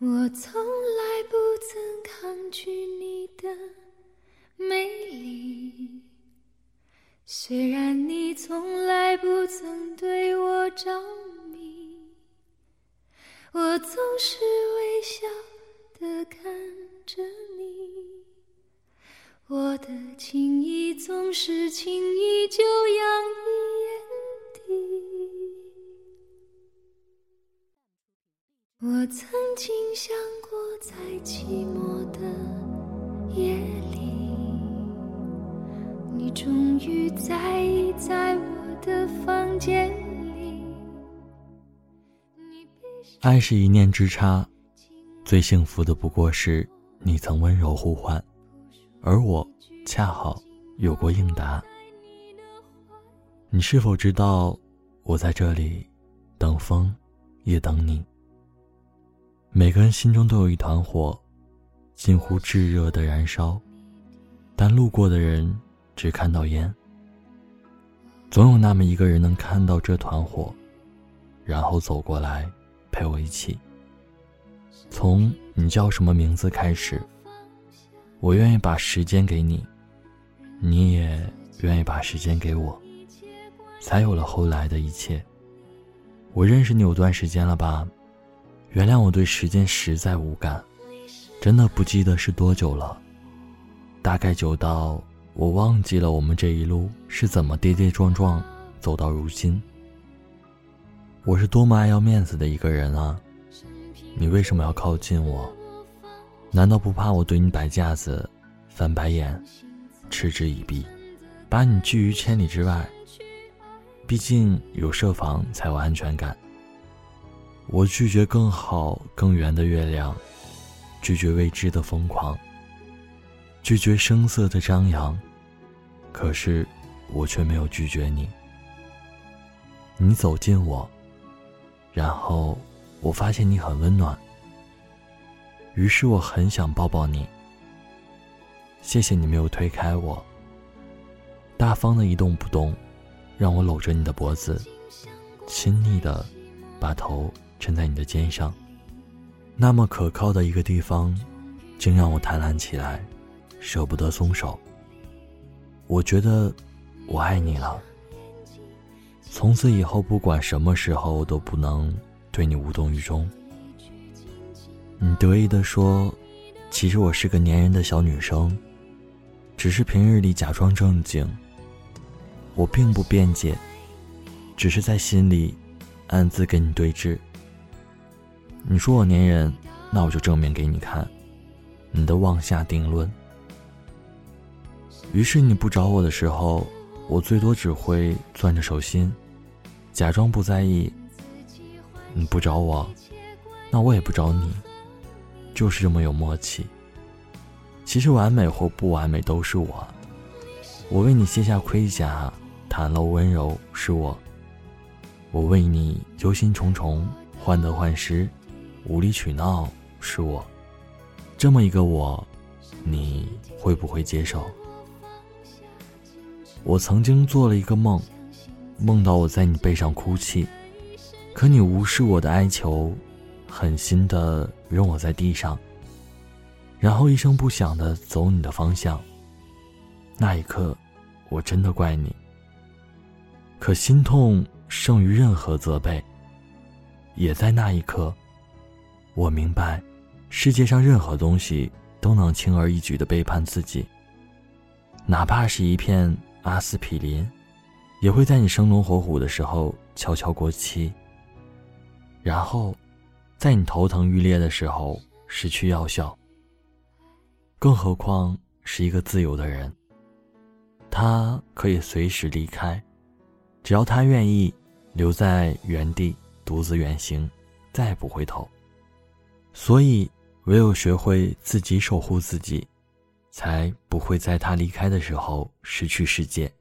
我从来不曾抗拒你的美丽，虽然你从来不曾对我着迷，我总是微笑的看着你，我的情意总是轻易就洋溢爱是一念之差，最幸福的不过是你曾温柔呼唤，而我恰好有过应答。你是否知道，我在这里等风，也等你。每个人心中都有一团火，近乎炙热的燃烧，但路过的人只看到烟。总有那么一个人能看到这团火，然后走过来陪我一起。从你叫什么名字开始，我愿意把时间给你，你也愿意把时间给我，才有了后来的一切。我认识你有段时间了吧？原谅我对时间实在无感，真的不记得是多久了，大概久到我忘记了我们这一路是怎么跌跌撞撞走到如今。我是多么爱要面子的一个人啊！你为什么要靠近我？难道不怕我对你摆架子、翻白眼、嗤之以鼻，把你拒于千里之外？毕竟有设防才有安全感。我拒绝更好、更圆的月亮，拒绝未知的疯狂，拒绝声色的张扬。可是，我却没有拒绝你。你走近我，然后我发现你很温暖，于是我很想抱抱你。谢谢你没有推开我，大方的一动不动，让我搂着你的脖子，亲昵的把头。撑在你的肩上，那么可靠的一个地方，竟让我贪婪起来，舍不得松手。我觉得我爱你了。从此以后，不管什么时候，我都不能对你无动于衷。你得意的说：“其实我是个粘人的小女生，只是平日里假装正经。”我并不辩解，只是在心里暗自跟你对峙。你说我粘人，那我就证明给你看，你的妄下定论。于是你不找我的时候，我最多只会攥着手心，假装不在意。你不找我，那我也不找你，就是这么有默契。其实完美或不完美都是我，我为你卸下盔甲，袒露温柔是我，我为你忧心忡忡，患得患失。无理取闹是我，这么一个我，你会不会接受？我曾经做了一个梦，梦到我在你背上哭泣，可你无视我的哀求，狠心的扔我在地上，然后一声不响的走你的方向。那一刻，我真的怪你，可心痛胜于任何责备。也在那一刻。我明白，世界上任何东西都能轻而易举的背叛自己，哪怕是一片阿司匹林，也会在你生龙活虎的时候悄悄过期。然后，在你头疼欲裂的时候失去药效。更何况是一个自由的人，他可以随时离开，只要他愿意留在原地独自远行，再不回头。所以，唯有学会自己守护自己，才不会在他离开的时候失去世界。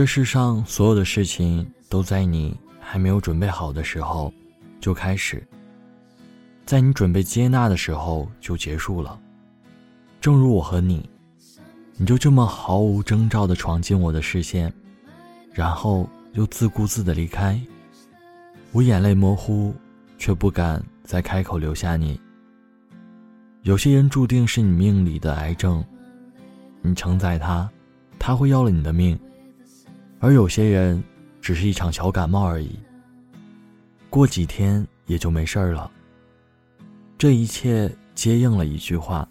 这世上所有的事情都在你还没有准备好的时候就开始，在你准备接纳的时候就结束了。正如我和你，你就这么毫无征兆地闯进我的视线，然后又自顾自地离开。我眼泪模糊，却不敢再开口留下你。有些人注定是你命里的癌症，你承载他，他会要了你的命；而有些人只是一场小感冒而已，过几天也就没事儿了。这一切皆应了一句话：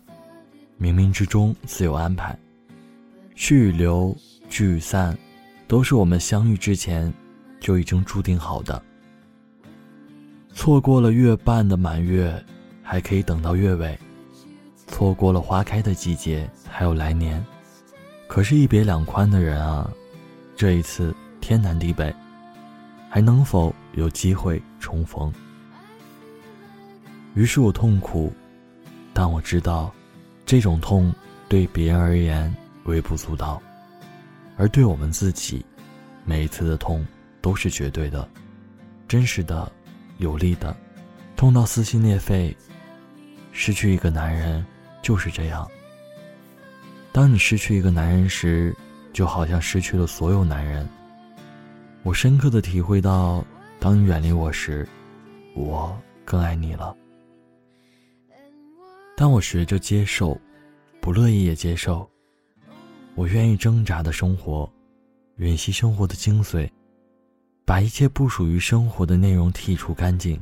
冥冥之中自有安排。去与留，聚与散，都是我们相遇之前就已经注定好的。错过了月半的满月，还可以等到月尾。错过了花开的季节，还有来年。可是，一别两宽的人啊，这一次天南地北，还能否有机会重逢？于是我痛苦，但我知道，这种痛对别人而言微不足道，而对我们自己，每一次的痛都是绝对的、真实的、有力的，痛到撕心裂肺。失去一个男人。就是这样。当你失去一个男人时，就好像失去了所有男人。我深刻的体会到，当你远离我时，我更爱你了。当我学着接受，不乐意也接受。我愿意挣扎的生活，吮吸生活的精髓，把一切不属于生活的内容剔除干净，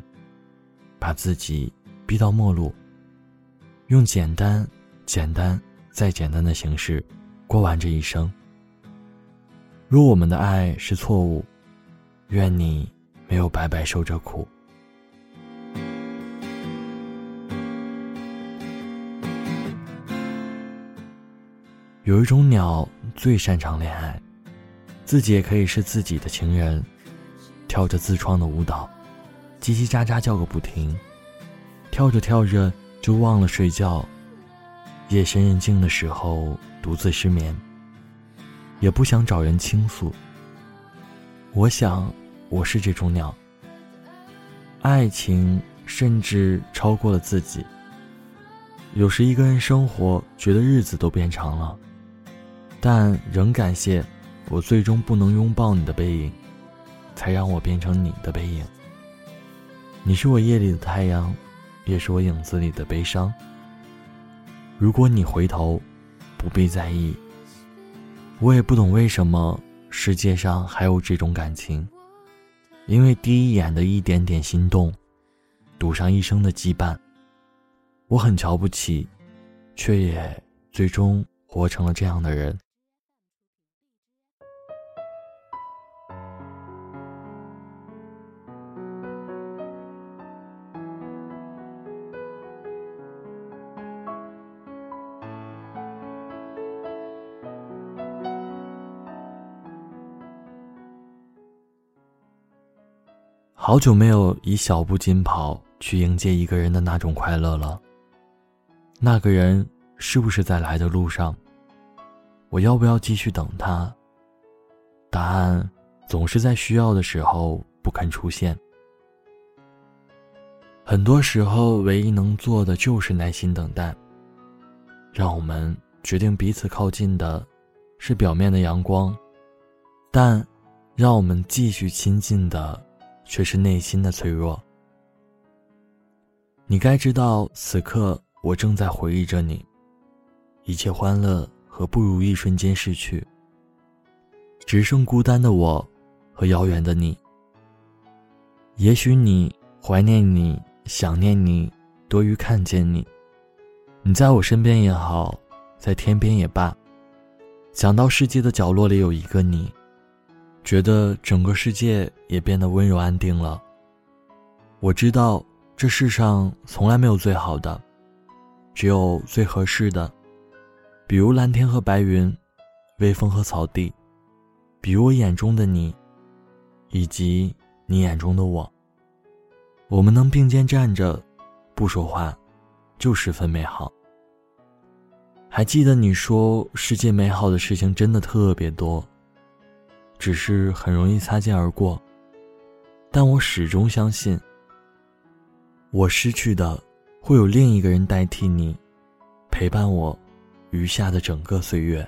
把自己逼到末路。用简单、简单再简单的形式过完这一生。若我们的爱是错误，愿你没有白白受着苦。有一种鸟最擅长恋爱，自己也可以是自己的情人，跳着自创的舞蹈，叽叽喳喳叫个不停，跳着跳着。就忘了睡觉，夜深人静的时候独自失眠，也不想找人倾诉。我想，我是这种鸟。爱情甚至超过了自己。有时一个人生活，觉得日子都变长了，但仍感谢我最终不能拥抱你的背影，才让我变成你的背影。你是我夜里的太阳。也是我影子里的悲伤。如果你回头，不必在意。我也不懂为什么世界上还有这种感情，因为第一眼的一点点心动，赌上一生的羁绊。我很瞧不起，却也最终活成了这样的人。好久没有以小步紧跑去迎接一个人的那种快乐了。那个人是不是在来的路上？我要不要继续等他？答案总是在需要的时候不肯出现。很多时候，唯一能做的就是耐心等待。让我们决定彼此靠近的，是表面的阳光，但让我们继续亲近的。却是内心的脆弱。你该知道，此刻我正在回忆着你，一切欢乐和不如意瞬间逝去，只剩孤单的我和遥远的你。也许你怀念你，想念你，多于看见你。你在我身边也好，在天边也罢，想到世界的角落里有一个你。觉得整个世界也变得温柔安定了。我知道这世上从来没有最好的，只有最合适的。比如蓝天和白云，微风和草地，比如我眼中的你，以及你眼中的我。我们能并肩站着，不说话，就十分美好。还记得你说世界美好的事情真的特别多。只是很容易擦肩而过。但我始终相信，我失去的会有另一个人代替你，陪伴我余下的整个岁月。